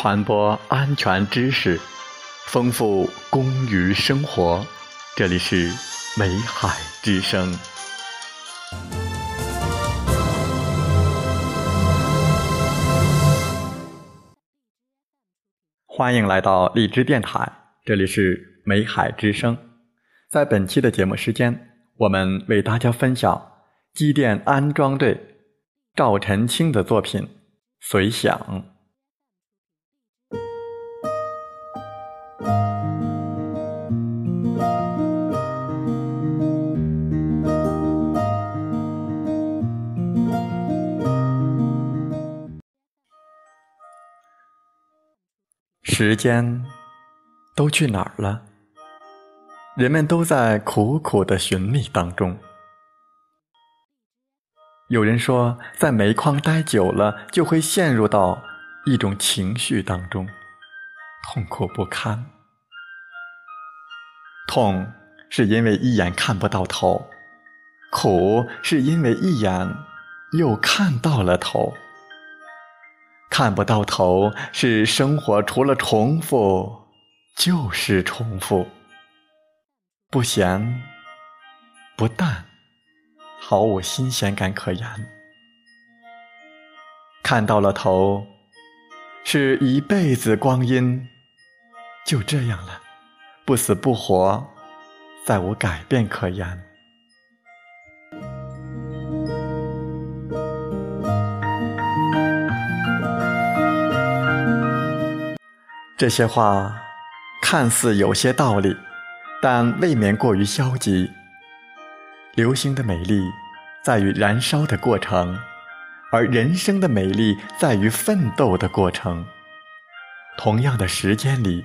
传播安全知识，丰富工于生活。这里是美海之声。欢迎来到荔枝电台，这里是美海之声。在本期的节目时间，我们为大家分享机电安装队赵晨清的作品《随想》。时间都去哪儿了？人们都在苦苦的寻觅当中。有人说，在煤矿待久了，就会陷入到一种情绪当中，痛苦不堪。痛是因为一眼看不到头，苦是因为一眼又看到了头。看不到头，是生活除了重复就是重复，不咸不淡，毫无新鲜感可言。看到了头，是一辈子光阴就这样了，不死不活，再无改变可言。这些话看似有些道理，但未免过于消极。流星的美丽在于燃烧的过程，而人生的美丽在于奋斗的过程。同样的时间里，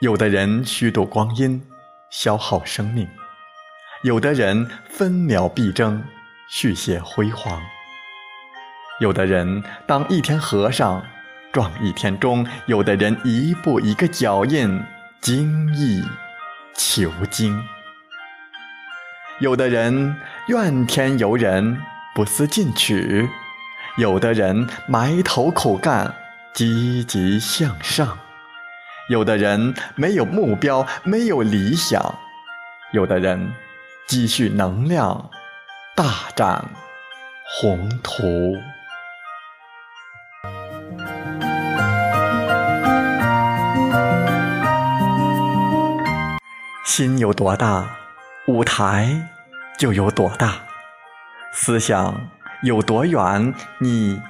有的人虚度光阴，消耗生命；有的人分秒必争，续写辉煌；有的人当一天和尚。撞一天钟，有的人一步一个脚印，精益求精；有的人怨天尤人，不思进取；有的人埋头苦干，积极向上；有的人没有目标，没有理想；有的人积蓄能量，大展宏图。心有多大，舞台就有多大；思想有多远，你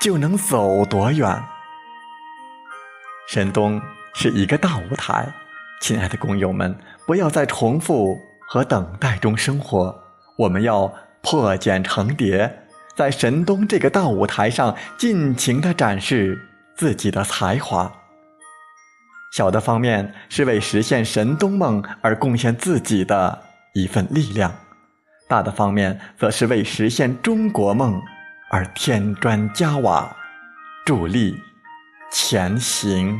就能走多远。神东是一个大舞台，亲爱的工友们，不要在重复和等待中生活，我们要破茧成蝶，在神东这个大舞台上尽情的展示自己的才华。小的方面是为实现神东梦而贡献自己的一份力量，大的方面则是为实现中国梦而添砖加瓦，助力前行。